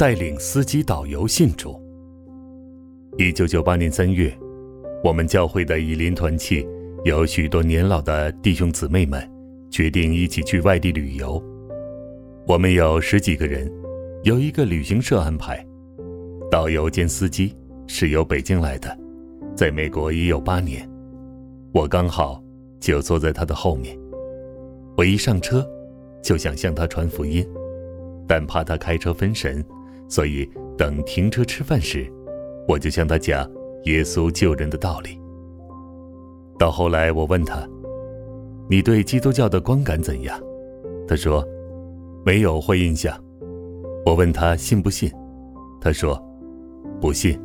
带领司机导游信主。一九九八年三月，我们教会的以林团契有许多年老的弟兄姊妹们决定一起去外地旅游。我们有十几个人，由一个旅行社安排。导游兼司机是由北京来的，在美国已有八年。我刚好就坐在他的后面。我一上车就想向他传福音，但怕他开车分神。所以，等停车吃饭时，我就向他讲耶稣救人的道理。到后来，我问他：“你对基督教的观感怎样？”他说：“没有坏印象。”我问他信不信，他说：“不信。”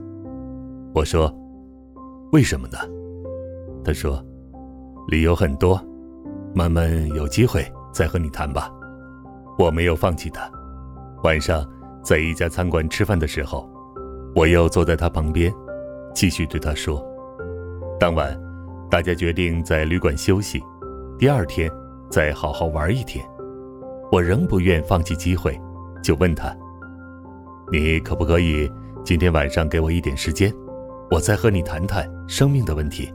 我说：“为什么呢？”他说：“理由很多，慢慢有机会再和你谈吧。”我没有放弃他，晚上。在一家餐馆吃饭的时候，我又坐在他旁边，继续对他说：“当晚，大家决定在旅馆休息，第二天再好好玩一天。我仍不愿放弃机会，就问他：‘你可不可以今天晚上给我一点时间，我再和你谈谈生命的问题？’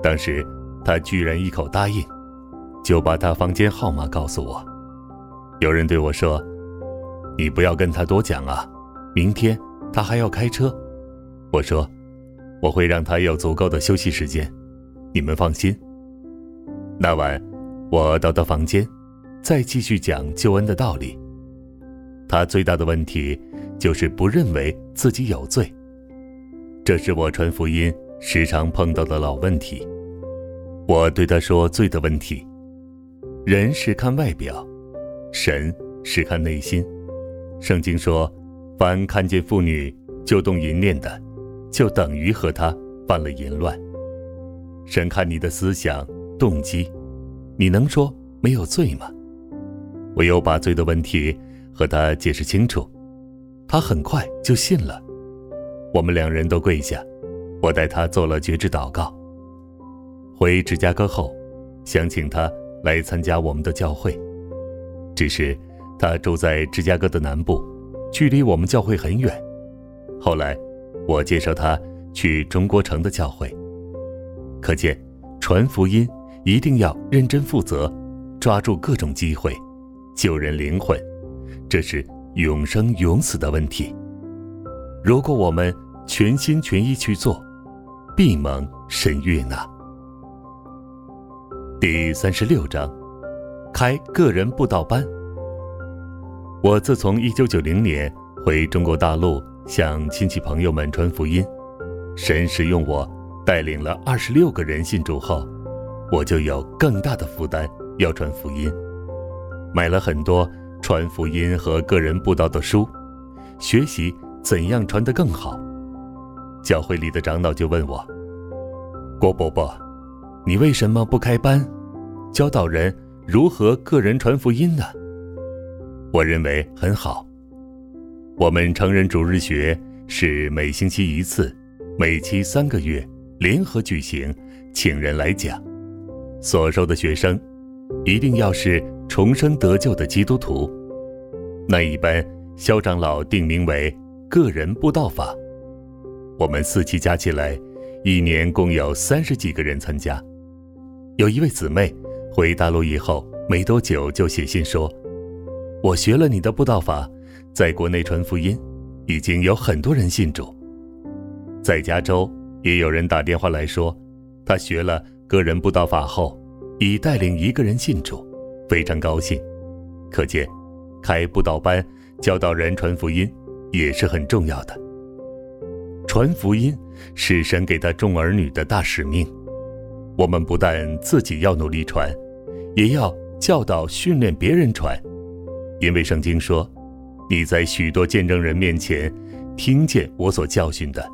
当时他居然一口答应，就把他房间号码告诉我。有人对我说。”你不要跟他多讲啊，明天他还要开车。我说，我会让他有足够的休息时间，你们放心。那晚，我到他房间，再继续讲救恩的道理。他最大的问题就是不认为自己有罪，这是我传福音时常碰到的老问题。我对他说：“罪的问题，人是看外表，神是看内心。”圣经说：“凡看见妇女就动淫念的，就等于和她犯了淫乱。”神看你的思想动机，你能说没有罪吗？我又把罪的问题和他解释清楚，他很快就信了。我们两人都跪下，我带他做了绝志祷告。回芝加哥后，想请他来参加我们的教会，只是。他住在芝加哥的南部，距离我们教会很远。后来，我介绍他去中国城的教会。可见，传福音一定要认真负责，抓住各种机会，救人灵魂，这是永生永死的问题。如果我们全心全意去做，必蒙神悦纳。第三十六章，开个人布道班。我自从一九九零年回中国大陆向亲戚朋友们传福音，神使用我带领了二十六个人信主后，我就有更大的负担要传福音，买了很多传福音和个人布道的书，学习怎样传得更好。教会里的长老就问我：“郭伯伯，你为什么不开班，教导人如何个人传福音呢？”我认为很好。我们成人主日学是每星期一次，每期三个月联合举行，请人来讲。所收的学生一定要是重生得救的基督徒。那一般肖长老定名为“个人布道法”。我们四期加起来，一年共有三十几个人参加。有一位姊妹回大陆以后没多久就写信说。我学了你的布道法，在国内传福音，已经有很多人信主。在加州也有人打电话来说，他学了个人布道法后，已带领一个人信主，非常高兴。可见，开布道班教导人传福音也是很重要的。传福音是神给他众儿女的大使命，我们不但自己要努力传，也要教导训练别人传。因为圣经说：“你在许多见证人面前听见我所教训的，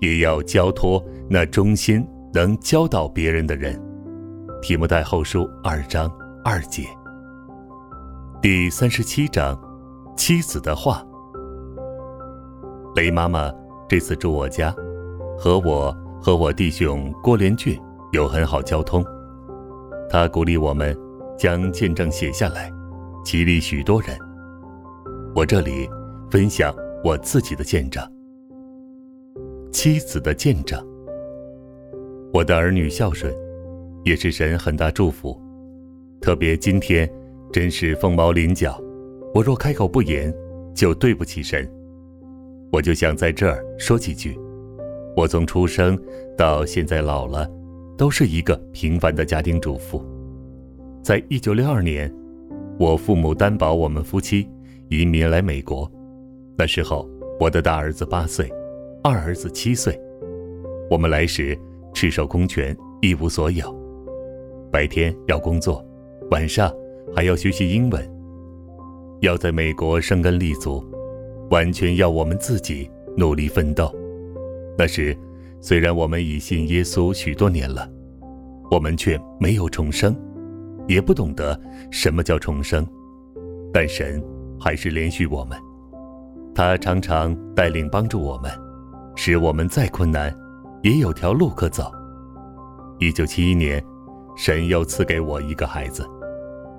也要交托那忠心能教导别人的人。提摩太后书二章二节，第三十七章，妻子的话。雷妈妈这次住我家，和我和我弟兄郭连俊有很好交通。他鼓励我们将见证写下来，激励许多人。我这里分享我自己的见证，妻子的见证。我的儿女孝顺。也是神很大祝福，特别今天真是凤毛麟角。我若开口不言，就对不起神。我就想在这儿说几句。我从出生到现在老了，都是一个平凡的家庭主妇。在一九六二年，我父母担保我们夫妻移民来美国。那时候我的大儿子八岁，二儿子七岁。我们来时赤手空拳，一无所有。白天要工作，晚上还要学习英文，要在美国生根立足，完全要我们自己努力奋斗。那时，虽然我们已信耶稣许多年了，我们却没有重生，也不懂得什么叫重生。但神还是连续我们，他常常带领帮助我们，使我们再困难，也有条路可走。一九七一年。神又赐给我一个孩子，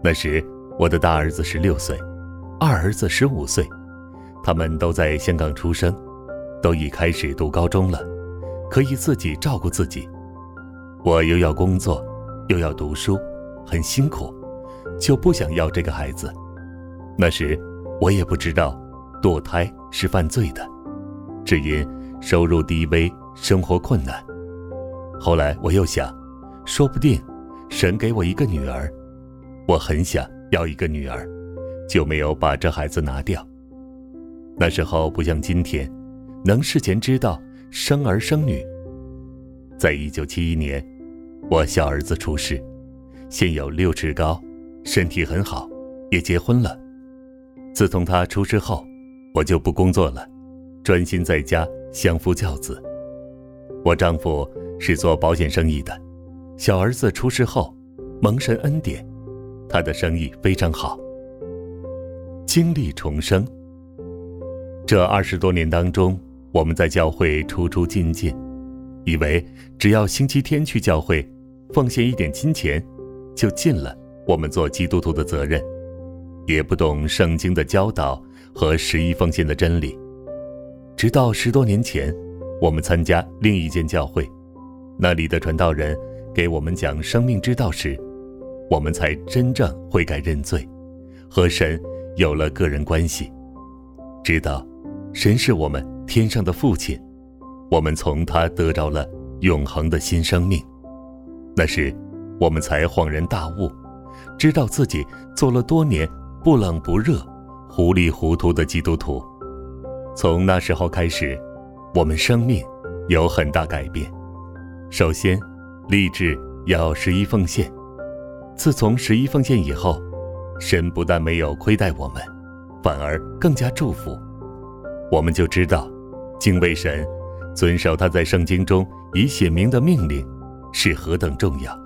那时我的大儿子十六岁，二儿子十五岁，他们都在香港出生，都已开始读高中了，可以自己照顾自己。我又要工作，又要读书，很辛苦，就不想要这个孩子。那时我也不知道堕胎是犯罪的，只因收入低微，生活困难。后来我又想，说不定。神给我一个女儿，我很想要一个女儿，就没有把这孩子拿掉。那时候不像今天，能事前知道生儿生女。在一九七一年，我小儿子出世，现有六尺高，身体很好，也结婚了。自从他出事后，我就不工作了，专心在家相夫教子。我丈夫是做保险生意的。小儿子出事后，蒙神恩典，他的生意非常好。经历重生。这二十多年当中，我们在教会出出进进，以为只要星期天去教会，奉献一点金钱，就尽了我们做基督徒的责任，也不懂圣经的教导和十一奉献的真理。直到十多年前，我们参加另一间教会，那里的传道人。给我们讲生命之道时，我们才真正悔改认罪，和神有了个人关系，知道神是我们天上的父亲，我们从他得着了永恒的新生命。那时，我们才恍然大悟，知道自己做了多年不冷不热、糊里糊涂的基督徒。从那时候开始，我们生命有很大改变。首先。立志要十一奉献。自从十一奉献以后，神不但没有亏待我们，反而更加祝福。我们就知道，敬畏神，遵守他在圣经中已写明的命令，是何等重要。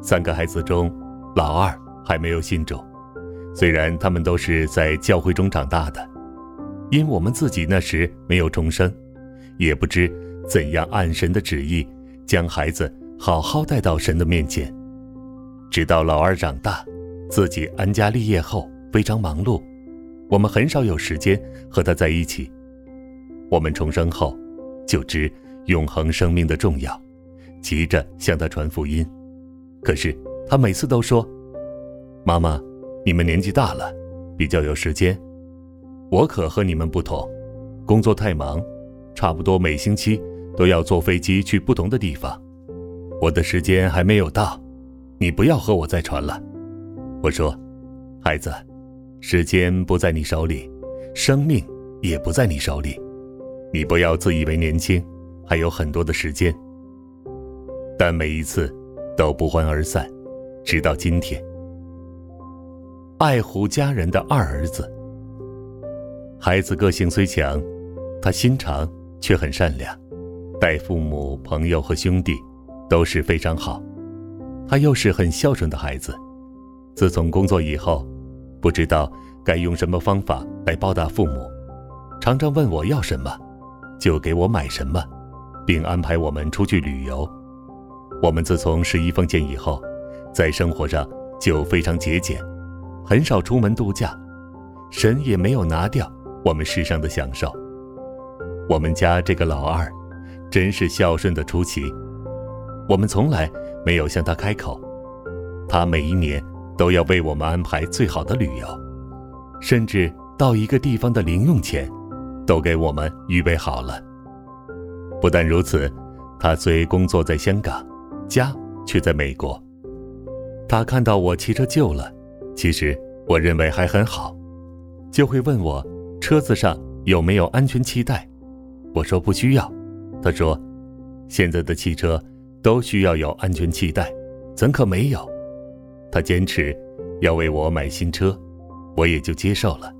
三个孩子中，老二还没有信主，虽然他们都是在教会中长大的，因我们自己那时没有重生，也不知怎样按神的旨意。将孩子好好带到神的面前，直到老二长大，自己安家立业后非常忙碌，我们很少有时间和他在一起。我们重生后，就知永恒生命的重要，急着向他传福音。可是他每次都说：“妈妈，你们年纪大了，比较有时间。我可和你们不同，工作太忙，差不多每星期。”都要坐飞机去不同的地方，我的时间还没有到，你不要和我再传了。我说，孩子，时间不在你手里，生命也不在你手里，你不要自以为年轻，还有很多的时间。但每一次都不欢而散，直到今天。爱护家人的二儿子，孩子个性虽强，他心肠却很善良，待父母、朋友和兄弟都是非常好。他又是很孝顺的孩子。自从工作以后，不知道该用什么方法来报答父母，常常问我要什么，就给我买什么，并安排我们出去旅游。我们自从十一封建以后，在生活上就非常节俭，很少出门度假，神也没有拿掉我们世上的享受。我们家这个老二，真是孝顺的出奇。我们从来没有向他开口，他每一年都要为我们安排最好的旅游，甚至到一个地方的零用钱，都给我们预备好了。不但如此，他虽工作在香港。家却在美国。他看到我汽车旧了，其实我认为还很好，就会问我车子上有没有安全气带。我说不需要。他说，现在的汽车都需要有安全气带，怎可没有？他坚持要为我买新车，我也就接受了。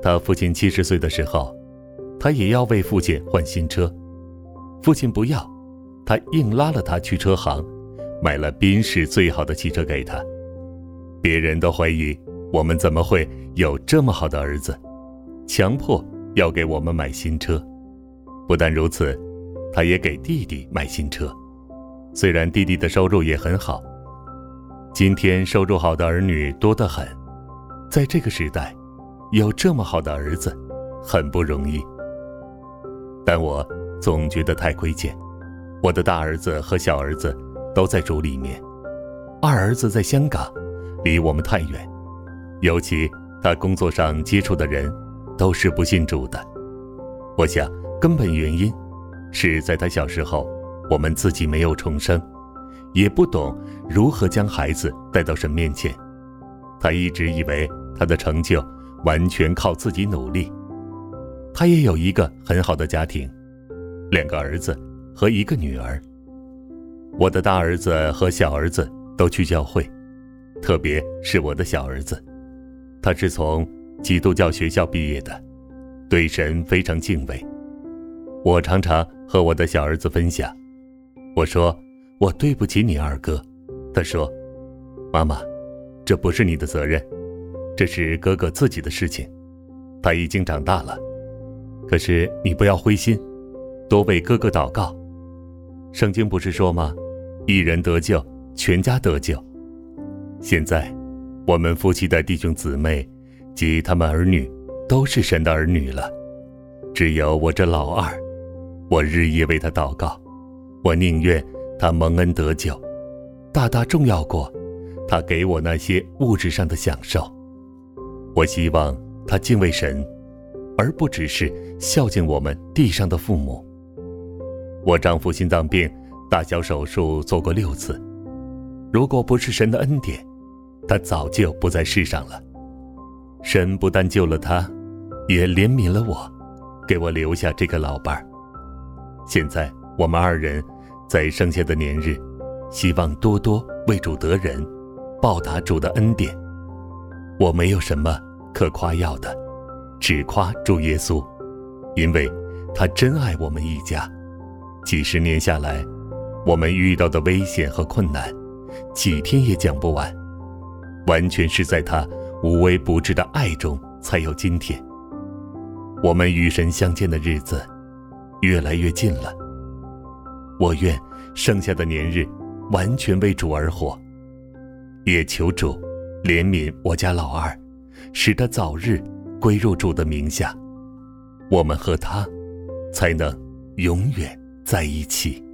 他父亲七十岁的时候，他也要为父亲换新车，父亲不要。他硬拉了他去车行，买了宾士最好的汽车给他。别人都怀疑我们怎么会有这么好的儿子，强迫要给我们买新车。不但如此，他也给弟弟买新车。虽然弟弟的收入也很好，今天收入好的儿女多得很，在这个时代，有这么好的儿子，很不容易。但我总觉得太亏欠。我的大儿子和小儿子都在主里面，二儿子在香港，离我们太远。尤其他工作上接触的人都是不信主的。我想根本原因是在他小时候，我们自己没有重生，也不懂如何将孩子带到神面前。他一直以为他的成就完全靠自己努力。他也有一个很好的家庭，两个儿子。和一个女儿。我的大儿子和小儿子都去教会，特别是我的小儿子，他是从基督教学校毕业的，对神非常敬畏。我常常和我的小儿子分享，我说我对不起你二哥，他说，妈妈，这不是你的责任，这是哥哥自己的事情，他已经长大了，可是你不要灰心，多为哥哥祷告。圣经不是说吗？一人得救，全家得救。现在，我们夫妻的弟兄姊妹及他们儿女，都是神的儿女了。只有我这老二，我日夜为他祷告。我宁愿他蒙恩得救，大大重要过他给我那些物质上的享受。我希望他敬畏神，而不只是孝敬我们地上的父母。我丈夫心脏病，大小手术做过六次。如果不是神的恩典，他早就不在世上了。神不但救了他，也怜悯了我，给我留下这个老伴儿。现在我们二人在剩下的年日，希望多多为主得人，报答主的恩典。我没有什么可夸耀的，只夸主耶稣，因为他真爱我们一家。几十年下来，我们遇到的危险和困难，几天也讲不完。完全是在他无微不至的爱中才有今天。我们与神相见的日子越来越近了。我愿剩下的年日完全为主而活，也求主怜悯我家老二，使他早日归入主的名下。我们和他才能永远。在一起。